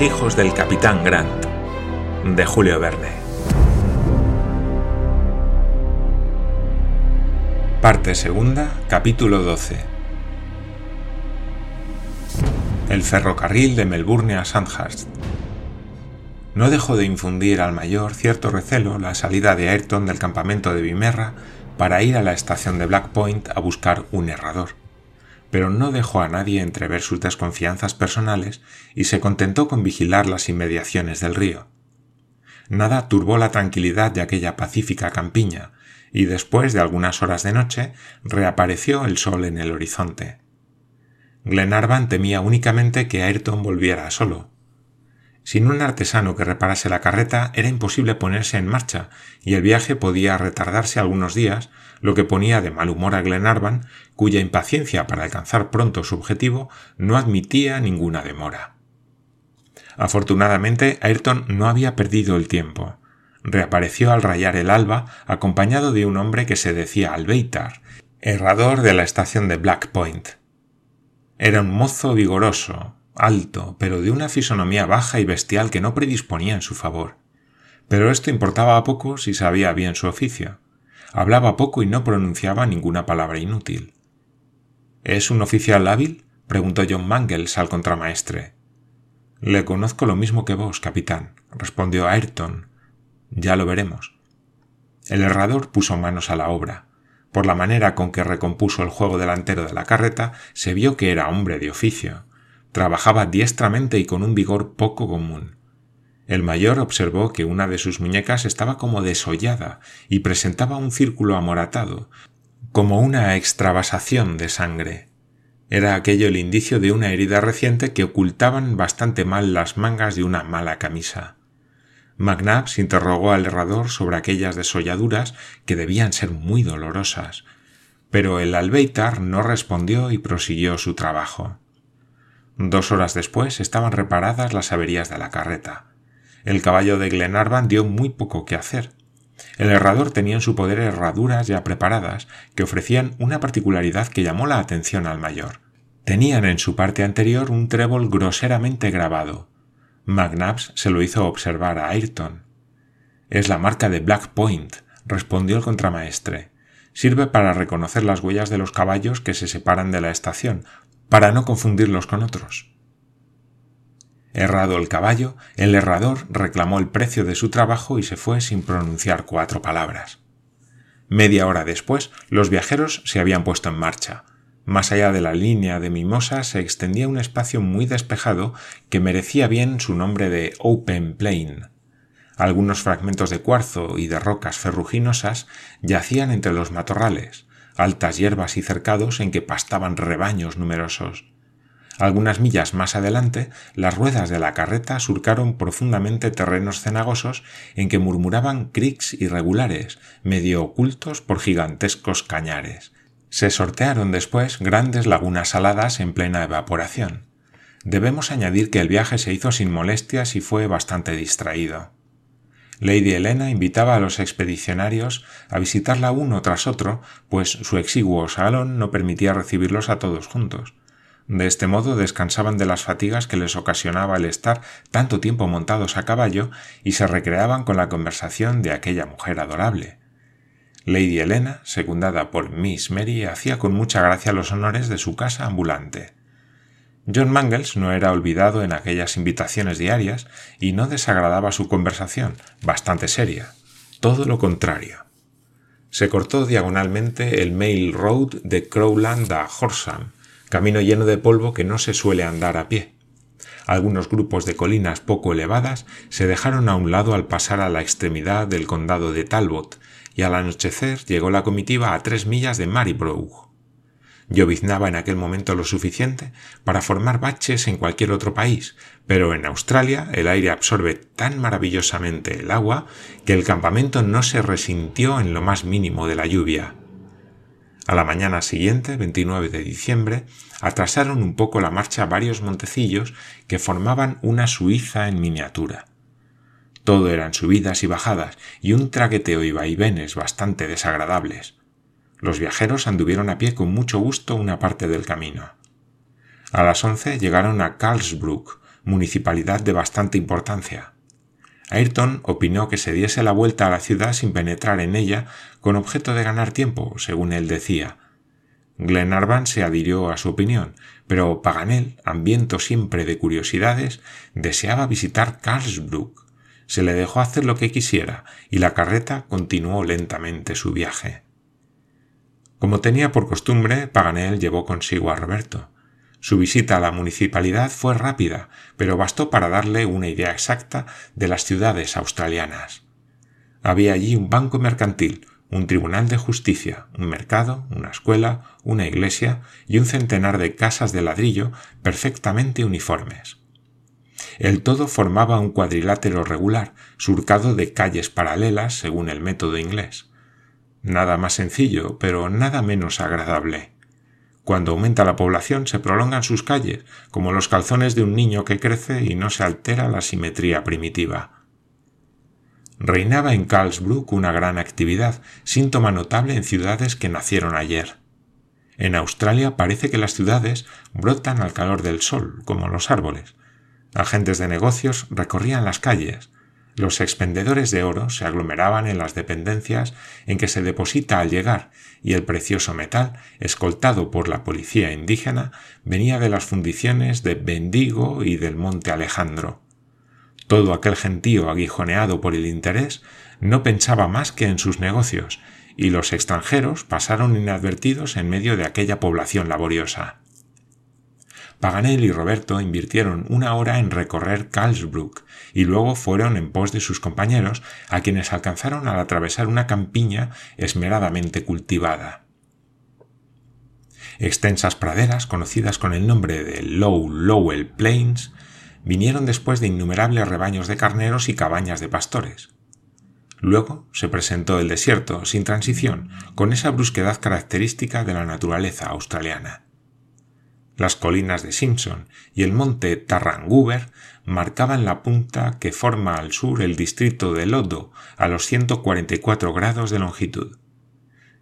Hijos del capitán Grant, de Julio Verne. Parte segunda, capítulo 12. El ferrocarril de Melbourne a Sandhurst. No dejó de infundir al mayor cierto recelo la salida de Ayrton del campamento de Vimerra para ir a la estación de Black Point a buscar un errador pero no dejó a nadie entrever sus desconfianzas personales y se contentó con vigilar las inmediaciones del río. Nada turbó la tranquilidad de aquella pacífica campiña, y después de algunas horas de noche reapareció el sol en el horizonte. Glenarvan temía únicamente que Ayrton volviera solo. Sin un artesano que reparase la carreta era imposible ponerse en marcha, y el viaje podía retardarse algunos días lo que ponía de mal humor a Glenarvan, cuya impaciencia para alcanzar pronto su objetivo no admitía ninguna demora. Afortunadamente, Ayrton no había perdido el tiempo. Reapareció al rayar el alba, acompañado de un hombre que se decía Albeitar, herrador de la estación de Black Point. Era un mozo vigoroso, alto, pero de una fisonomía baja y bestial que no predisponía en su favor. Pero esto importaba poco si sabía bien su oficio. Hablaba poco y no pronunciaba ninguna palabra inútil. ¿Es un oficial hábil? preguntó John Mangles al contramaestre. Le conozco lo mismo que vos, capitán, respondió Ayrton. Ya lo veremos. El herrador puso manos a la obra. Por la manera con que recompuso el juego delantero de la carreta, se vio que era hombre de oficio. Trabajaba diestramente y con un vigor poco común. El mayor observó que una de sus muñecas estaba como desollada y presentaba un círculo amoratado, como una extravasación de sangre. Era aquello el indicio de una herida reciente que ocultaban bastante mal las mangas de una mala camisa. McNabbs interrogó al herrador sobre aquellas desolladuras que debían ser muy dolorosas, pero el albeitar no respondió y prosiguió su trabajo. Dos horas después estaban reparadas las averías de la carreta. El caballo de Glenarvan dio muy poco que hacer. El herrador tenía en su poder herraduras ya preparadas que ofrecían una particularidad que llamó la atención al mayor. Tenían en su parte anterior un trébol groseramente grabado. McNabbs se lo hizo observar a Ayrton. Es la marca de Black Point, respondió el contramaestre. Sirve para reconocer las huellas de los caballos que se separan de la estación, para no confundirlos con otros. Errado el caballo, el herrador reclamó el precio de su trabajo y se fue sin pronunciar cuatro palabras. Media hora después, los viajeros se habían puesto en marcha. Más allá de la línea de mimosas se extendía un espacio muy despejado que merecía bien su nombre de Open Plain. Algunos fragmentos de cuarzo y de rocas ferruginosas yacían entre los matorrales, altas hierbas y cercados en que pastaban rebaños numerosos. Algunas millas más adelante, las ruedas de la carreta surcaron profundamente terrenos cenagosos en que murmuraban crics irregulares, medio ocultos por gigantescos cañares. Se sortearon después grandes lagunas saladas en plena evaporación. Debemos añadir que el viaje se hizo sin molestias y fue bastante distraído. Lady Helena invitaba a los expedicionarios a visitarla uno tras otro, pues su exiguo salón no permitía recibirlos a todos juntos. De este modo descansaban de las fatigas que les ocasionaba el estar tanto tiempo montados a caballo y se recreaban con la conversación de aquella mujer adorable. Lady Helena, secundada por Miss Mary, hacía con mucha gracia los honores de su casa ambulante. John Mangles no era olvidado en aquellas invitaciones diarias y no desagradaba su conversación, bastante seria. Todo lo contrario. Se cortó diagonalmente el Mail Road de Crowland a Horsham, camino lleno de polvo que no se suele andar a pie. Algunos grupos de colinas poco elevadas se dejaron a un lado al pasar a la extremidad del condado de Talbot, y al anochecer llegó la comitiva a tres millas de Maryborough. Lloviznaba en aquel momento lo suficiente para formar baches en cualquier otro país, pero en Australia el aire absorbe tan maravillosamente el agua que el campamento no se resintió en lo más mínimo de la lluvia. A la mañana siguiente, 29 de diciembre, atrasaron un poco la marcha varios montecillos que formaban una Suiza en miniatura. Todo eran subidas y bajadas y un traqueteo y vaivenes bastante desagradables. Los viajeros anduvieron a pie con mucho gusto una parte del camino. A las once llegaron a Carlsbruck, municipalidad de bastante importancia. Ayrton opinó que se diese la vuelta a la ciudad sin penetrar en ella con objeto de ganar tiempo, según él decía. Glenarvan se adhirió a su opinión, pero Paganel, hambriento siempre de curiosidades, deseaba visitar Carlsbruck. Se le dejó hacer lo que quisiera y la carreta continuó lentamente su viaje. Como tenía por costumbre, Paganel llevó consigo a Roberto. Su visita a la municipalidad fue rápida, pero bastó para darle una idea exacta de las ciudades australianas. Había allí un banco mercantil, un tribunal de justicia, un mercado, una escuela, una iglesia y un centenar de casas de ladrillo perfectamente uniformes. El todo formaba un cuadrilátero regular, surcado de calles paralelas según el método inglés. Nada más sencillo, pero nada menos agradable. Cuando aumenta la población se prolongan sus calles, como los calzones de un niño que crece y no se altera la simetría primitiva. Reinaba en Karlsbruck una gran actividad, síntoma notable en ciudades que nacieron ayer. En Australia parece que las ciudades brotan al calor del sol, como los árboles. Agentes de negocios recorrían las calles, los expendedores de oro se aglomeraban en las dependencias en que se deposita al llegar y el precioso metal, escoltado por la policía indígena, venía de las fundiciones de Bendigo y del Monte Alejandro. Todo aquel gentío aguijoneado por el interés no pensaba más que en sus negocios, y los extranjeros pasaron inadvertidos en medio de aquella población laboriosa. Paganel y Roberto invirtieron una hora en recorrer Karlsbruck y luego fueron en pos de sus compañeros, a quienes alcanzaron al atravesar una campiña esmeradamente cultivada. Extensas praderas, conocidas con el nombre de Low Lowell Plains, vinieron después de innumerables rebaños de carneros y cabañas de pastores. Luego se presentó el desierto, sin transición, con esa brusquedad característica de la naturaleza australiana. Las colinas de Simpson y el monte Tarranguber marcaban la punta que forma al sur el distrito de Lodo a los 144 grados de longitud.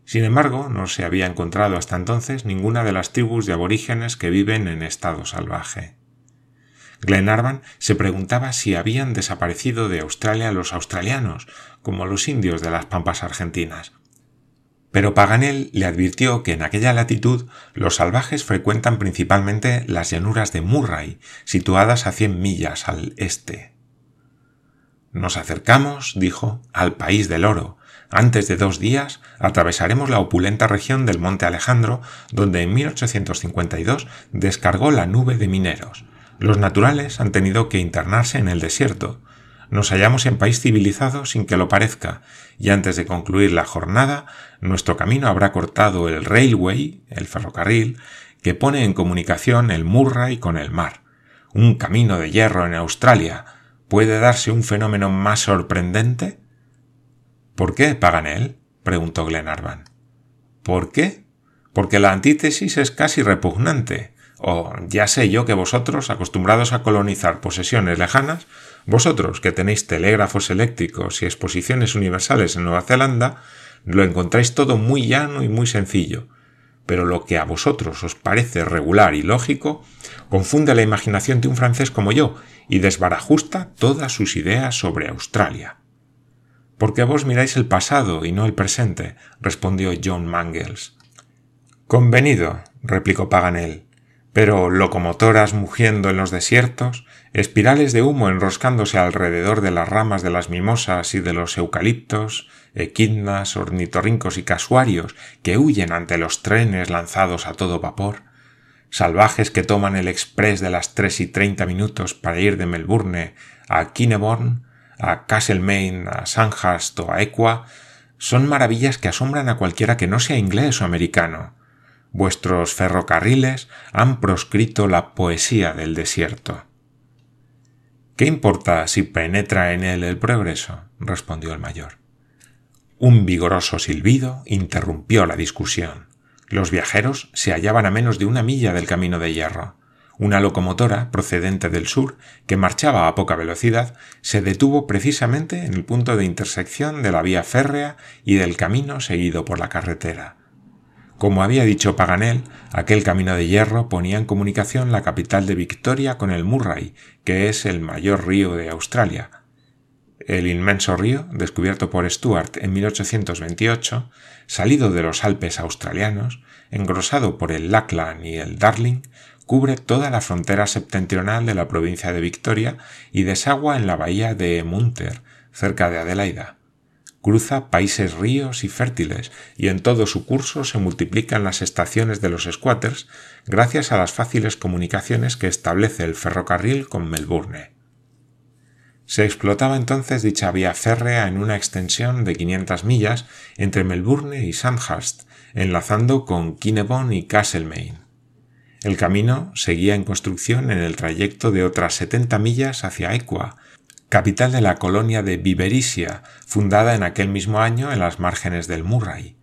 Sin embargo, no se había encontrado hasta entonces ninguna de las tribus de aborígenes que viven en estado salvaje. Glenarvan se preguntaba si habían desaparecido de Australia los australianos, como los indios de las pampas argentinas, pero Paganel le advirtió que en aquella latitud los salvajes frecuentan principalmente las llanuras de Murray, situadas a cien millas al este. Nos acercamos, dijo, al país del oro. Antes de dos días atravesaremos la opulenta región del Monte Alejandro, donde en 1852 descargó la nube de mineros. Los naturales han tenido que internarse en el desierto, nos hallamos en país civilizado sin que lo parezca, y antes de concluir la jornada, nuestro camino habrá cortado el railway, el ferrocarril, que pone en comunicación el Murray con el mar. Un camino de hierro en Australia. ¿Puede darse un fenómeno más sorprendente? ¿Por qué, Paganel? preguntó Glenarvan. ¿Por qué? Porque la antítesis es casi repugnante. O ya sé yo que vosotros, acostumbrados a colonizar posesiones lejanas, vosotros que tenéis telégrafos eléctricos y exposiciones universales en Nueva Zelanda, lo encontráis todo muy llano y muy sencillo. Pero lo que a vosotros os parece regular y lógico, confunde la imaginación de un francés como yo y desbarajusta todas sus ideas sobre Australia. Porque vos miráis el pasado y no el presente, respondió John Mangles. Convenido, replicó Paganel pero locomotoras mugiendo en los desiertos, espirales de humo enroscándose alrededor de las ramas de las mimosas y de los eucaliptos, equidnas, ornitorrincos y casuarios que huyen ante los trenes lanzados a todo vapor, salvajes que toman el express de las tres y treinta minutos para ir de Melbourne a Kineborn, a Castlemaine, a Sandhurst o a Equa, son maravillas que asombran a cualquiera que no sea inglés o americano, Vuestros ferrocarriles han proscrito la poesía del desierto. ¿Qué importa si penetra en él el progreso? respondió el mayor. Un vigoroso silbido interrumpió la discusión. Los viajeros se hallaban a menos de una milla del camino de hierro. Una locomotora procedente del sur, que marchaba a poca velocidad, se detuvo precisamente en el punto de intersección de la vía férrea y del camino seguido por la carretera. Como había dicho Paganel, aquel camino de hierro ponía en comunicación la capital de Victoria con el Murray, que es el mayor río de Australia. El inmenso río, descubierto por Stuart en 1828, salido de los Alpes australianos, engrosado por el Lachlan y el Darling, cubre toda la frontera septentrional de la provincia de Victoria y desagua en la bahía de Munter, cerca de Adelaida. Cruza países ríos y fértiles y en todo su curso se multiplican las estaciones de los squatters gracias a las fáciles comunicaciones que establece el ferrocarril con Melbourne. Se explotaba entonces dicha vía férrea en una extensión de 500 millas entre Melbourne y Sandhurst, enlazando con Kinnebon y Castlemaine. El camino seguía en construcción en el trayecto de otras 70 millas hacia Equa, capital de la colonia de Biberisia, fundada en aquel mismo año en las márgenes del Murray.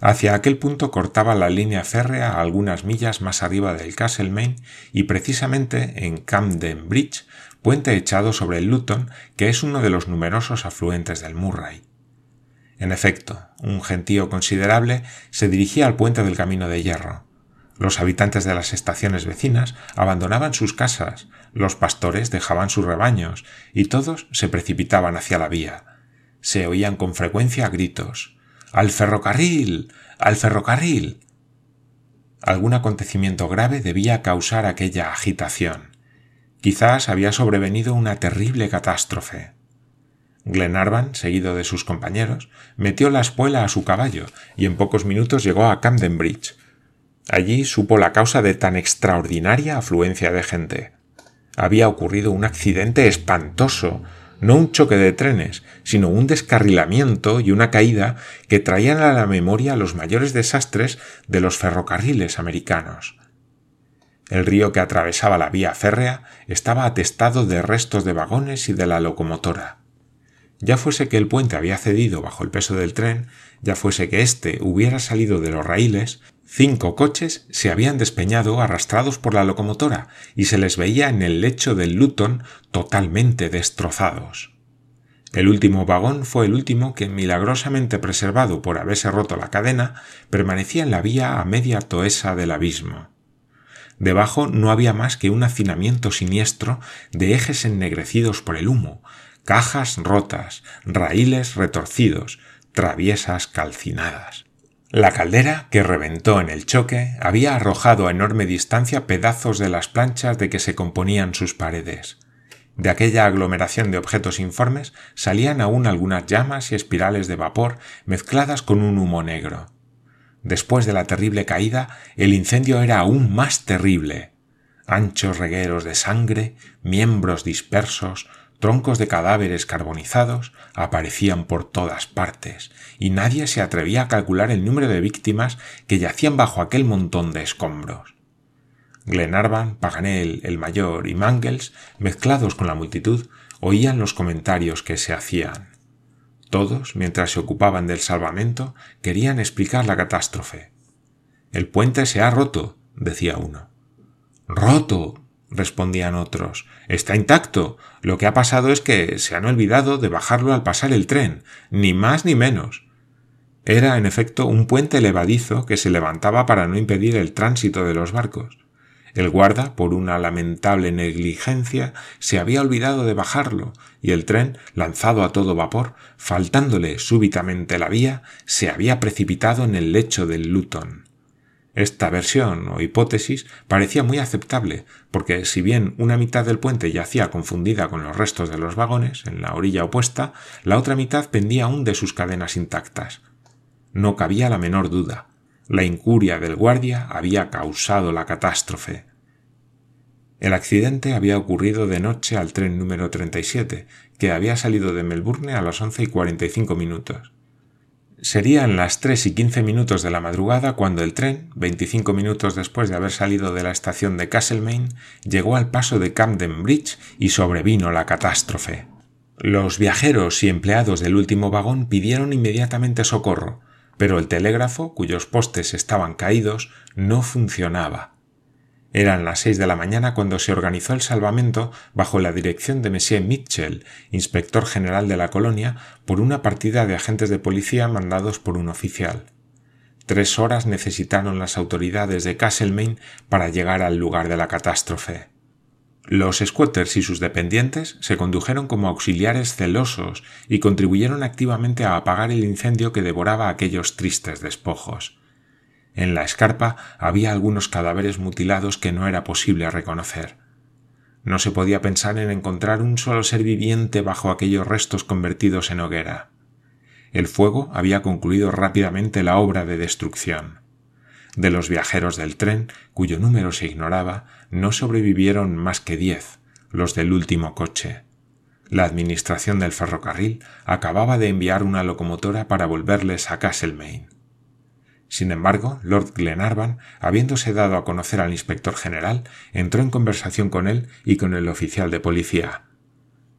Hacia aquel punto cortaba la línea férrea algunas millas más arriba del Castlemaine y precisamente en Camden Bridge, puente echado sobre el Luton, que es uno de los numerosos afluentes del Murray. En efecto, un gentío considerable se dirigía al puente del Camino de Hierro. Los habitantes de las estaciones vecinas abandonaban sus casas, los pastores dejaban sus rebaños, y todos se precipitaban hacia la vía. Se oían con frecuencia gritos ¡Al ferrocarril. al ferrocarril. Algún acontecimiento grave debía causar aquella agitación. Quizás había sobrevenido una terrible catástrofe. Glenarvan, seguido de sus compañeros, metió la espuela a su caballo y en pocos minutos llegó a Camden Bridge, Allí supo la causa de tan extraordinaria afluencia de gente. Había ocurrido un accidente espantoso, no un choque de trenes, sino un descarrilamiento y una caída que traían a la memoria los mayores desastres de los ferrocarriles americanos. El río que atravesaba la vía férrea estaba atestado de restos de vagones y de la locomotora. Ya fuese que el puente había cedido bajo el peso del tren, ya fuese que éste hubiera salido de los raíles, Cinco coches se habían despeñado arrastrados por la locomotora y se les veía en el lecho del Luton totalmente destrozados. El último vagón fue el último que, milagrosamente preservado por haberse roto la cadena, permanecía en la vía a media toesa del abismo. Debajo no había más que un hacinamiento siniestro de ejes ennegrecidos por el humo, cajas rotas, raíles retorcidos, traviesas calcinadas. La caldera, que reventó en el choque, había arrojado a enorme distancia pedazos de las planchas de que se componían sus paredes. De aquella aglomeración de objetos informes salían aún algunas llamas y espirales de vapor mezcladas con un humo negro. Después de la terrible caída, el incendio era aún más terrible. Anchos regueros de sangre, miembros dispersos, troncos de cadáveres carbonizados aparecían por todas partes, y nadie se atrevía a calcular el número de víctimas que yacían bajo aquel montón de escombros. Glenarvan, Paganel, el mayor y Mangles, mezclados con la multitud, oían los comentarios que se hacían. Todos, mientras se ocupaban del salvamento, querían explicar la catástrofe. El puente se ha roto, decía uno. Roto, respondían otros. Está intacto. Lo que ha pasado es que se han olvidado de bajarlo al pasar el tren, ni más ni menos. Era, en efecto, un puente levadizo que se levantaba para no impedir el tránsito de los barcos. El guarda, por una lamentable negligencia, se había olvidado de bajarlo, y el tren, lanzado a todo vapor, faltándole súbitamente la vía, se había precipitado en el lecho del Luton. Esta versión o hipótesis parecía muy aceptable, porque si bien una mitad del puente yacía confundida con los restos de los vagones, en la orilla opuesta, la otra mitad pendía aún de sus cadenas intactas. No cabía la menor duda. La incuria del guardia había causado la catástrofe. El accidente había ocurrido de noche al tren número 37, que había salido de Melbourne a las once y cuarenta y cinco minutos. Serían las tres y quince minutos de la madrugada cuando el tren, veinticinco minutos después de haber salido de la estación de Castlemaine, llegó al paso de Camden Bridge y sobrevino la catástrofe. Los viajeros y empleados del último vagón pidieron inmediatamente socorro, pero el telégrafo, cuyos postes estaban caídos, no funcionaba. Eran las seis de la mañana cuando se organizó el salvamento bajo la dirección de Monsieur Mitchell, inspector general de la colonia, por una partida de agentes de policía mandados por un oficial. Tres horas necesitaron las autoridades de Castlemaine para llegar al lugar de la catástrofe. Los squatters y sus dependientes se condujeron como auxiliares celosos y contribuyeron activamente a apagar el incendio que devoraba aquellos tristes despojos. En la escarpa había algunos cadáveres mutilados que no era posible reconocer. No se podía pensar en encontrar un solo ser viviente bajo aquellos restos convertidos en hoguera. El fuego había concluido rápidamente la obra de destrucción. De los viajeros del tren, cuyo número se ignoraba, no sobrevivieron más que diez, los del último coche. La administración del ferrocarril acababa de enviar una locomotora para volverles a Castlemaine. Sin embargo, Lord Glenarvan, habiéndose dado a conocer al inspector general, entró en conversación con él y con el oficial de policía.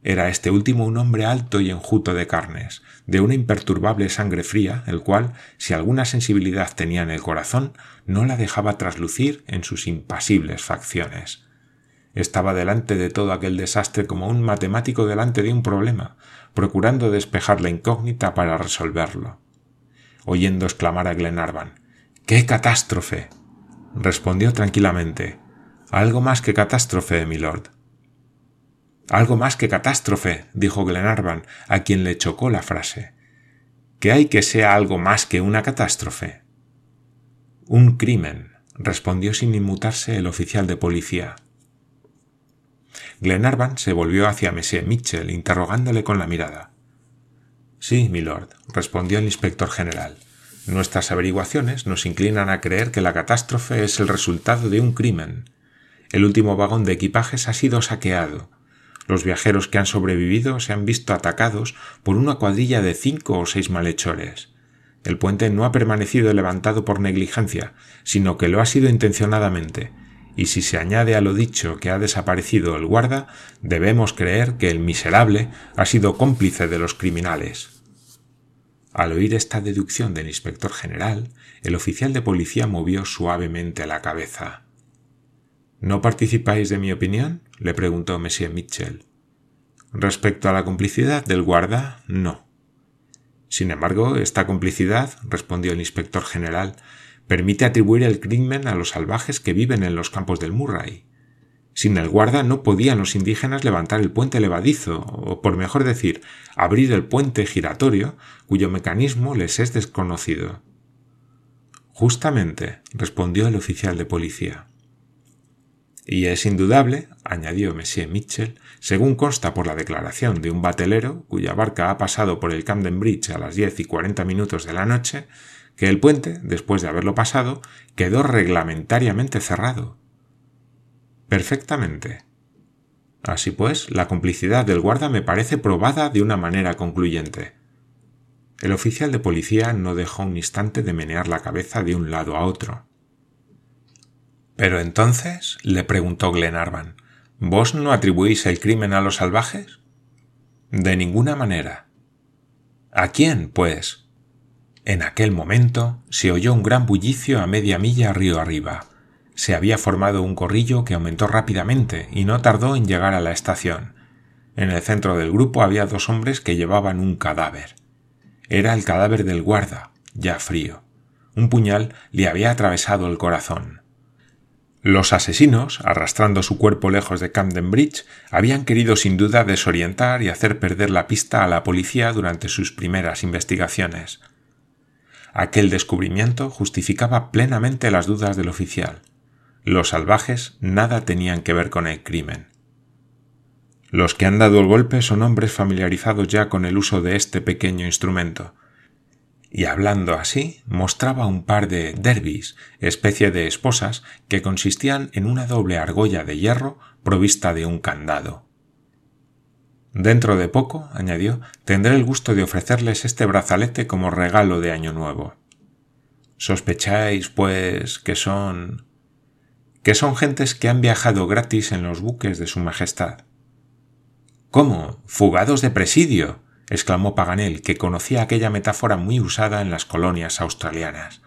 Era este último un hombre alto y enjuto de carnes, de una imperturbable sangre fría, el cual, si alguna sensibilidad tenía en el corazón, no la dejaba traslucir en sus impasibles facciones. Estaba delante de todo aquel desastre como un matemático delante de un problema, procurando despejar la incógnita para resolverlo oyendo exclamar a Glenarvan ¡Qué catástrofe! respondió tranquilamente Algo más que catástrofe, milord. Algo más que catástrofe, dijo Glenarvan, a quien le chocó la frase. ¿Qué hay que sea algo más que una catástrofe? Un crimen, respondió sin inmutarse el oficial de policía. Glenarvan se volvió hacia Monsieur Mitchell, interrogándole con la mirada. Sí, milord, respondió el inspector general. Nuestras averiguaciones nos inclinan a creer que la catástrofe es el resultado de un crimen. El último vagón de equipajes ha sido saqueado. Los viajeros que han sobrevivido se han visto atacados por una cuadrilla de cinco o seis malhechores. El puente no ha permanecido levantado por negligencia, sino que lo ha sido intencionadamente, y si se añade a lo dicho que ha desaparecido el guarda, debemos creer que el miserable ha sido cómplice de los criminales. Al oír esta deducción del inspector general, el oficial de policía movió suavemente la cabeza. ¿No participáis de mi opinión? le preguntó Monsieur Mitchell. Respecto a la complicidad del guarda, no. Sin embargo, esta complicidad, respondió el inspector general, permite atribuir el crimen a los salvajes que viven en los campos del Murray. Sin el guarda no podían los indígenas levantar el puente levadizo, o por mejor decir, abrir el puente giratorio, cuyo mecanismo les es desconocido. Justamente, respondió el oficial de policía. Y es indudable, añadió Monsieur Mitchell, según consta por la declaración de un batelero cuya barca ha pasado por el Camden Bridge a las diez y cuarenta minutos de la noche, que el puente, después de haberlo pasado, quedó reglamentariamente cerrado. Perfectamente. Así pues, la complicidad del guarda me parece probada de una manera concluyente. El oficial de policía no dejó un instante de menear la cabeza de un lado a otro. Pero entonces, le preguntó Glenarvan, ¿vos no atribuís el crimen a los salvajes? De ninguna manera. ¿A quién, pues? En aquel momento se oyó un gran bullicio a media milla río arriba se había formado un corrillo que aumentó rápidamente y no tardó en llegar a la estación. En el centro del grupo había dos hombres que llevaban un cadáver. Era el cadáver del guarda, ya frío. Un puñal le había atravesado el corazón. Los asesinos, arrastrando su cuerpo lejos de Camden Bridge, habían querido sin duda desorientar y hacer perder la pista a la policía durante sus primeras investigaciones. Aquel descubrimiento justificaba plenamente las dudas del oficial. Los salvajes nada tenían que ver con el crimen. Los que han dado el golpe son hombres familiarizados ya con el uso de este pequeño instrumento. Y hablando así, mostraba un par de derbis, especie de esposas, que consistían en una doble argolla de hierro provista de un candado. Dentro de poco, añadió, tendré el gusto de ofrecerles este brazalete como regalo de Año Nuevo. ¿Sospecháis, pues, que son que son gentes que han viajado gratis en los buques de Su Majestad. ¿Cómo? ¿Fugados de presidio? exclamó Paganel, que conocía aquella metáfora muy usada en las colonias australianas.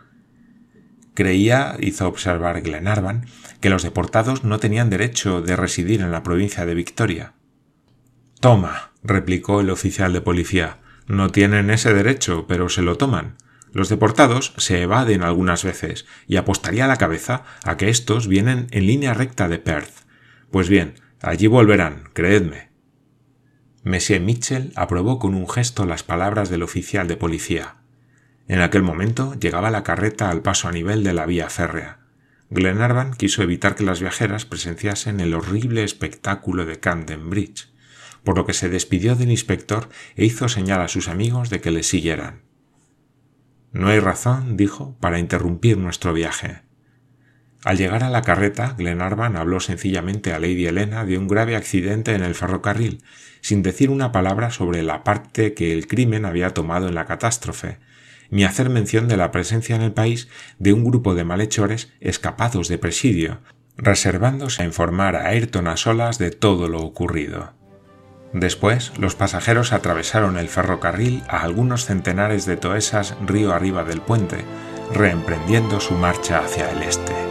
Creía, hizo observar Glenarvan, que los deportados no tenían derecho de residir en la provincia de Victoria. Toma, replicó el oficial de policía, no tienen ese derecho, pero se lo toman. Los deportados se evaden algunas veces y apostaría la cabeza a que estos vienen en línea recta de Perth. Pues bien, allí volverán, creedme. Monsieur Mitchell aprobó con un gesto las palabras del oficial de policía. En aquel momento llegaba la carreta al paso a nivel de la vía férrea. Glenarvan quiso evitar que las viajeras presenciasen el horrible espectáculo de Camden Bridge, por lo que se despidió del inspector e hizo señal a sus amigos de que le siguieran. No hay razón, dijo, para interrumpir nuestro viaje. Al llegar a la carreta, Glenarvan habló sencillamente a Lady Helena de un grave accidente en el ferrocarril, sin decir una palabra sobre la parte que el crimen había tomado en la catástrofe, ni hacer mención de la presencia en el país de un grupo de malhechores escapados de presidio, reservándose a informar a Ayrton a solas de todo lo ocurrido. Después, los pasajeros atravesaron el ferrocarril a algunos centenares de toesas río arriba del puente, reemprendiendo su marcha hacia el este.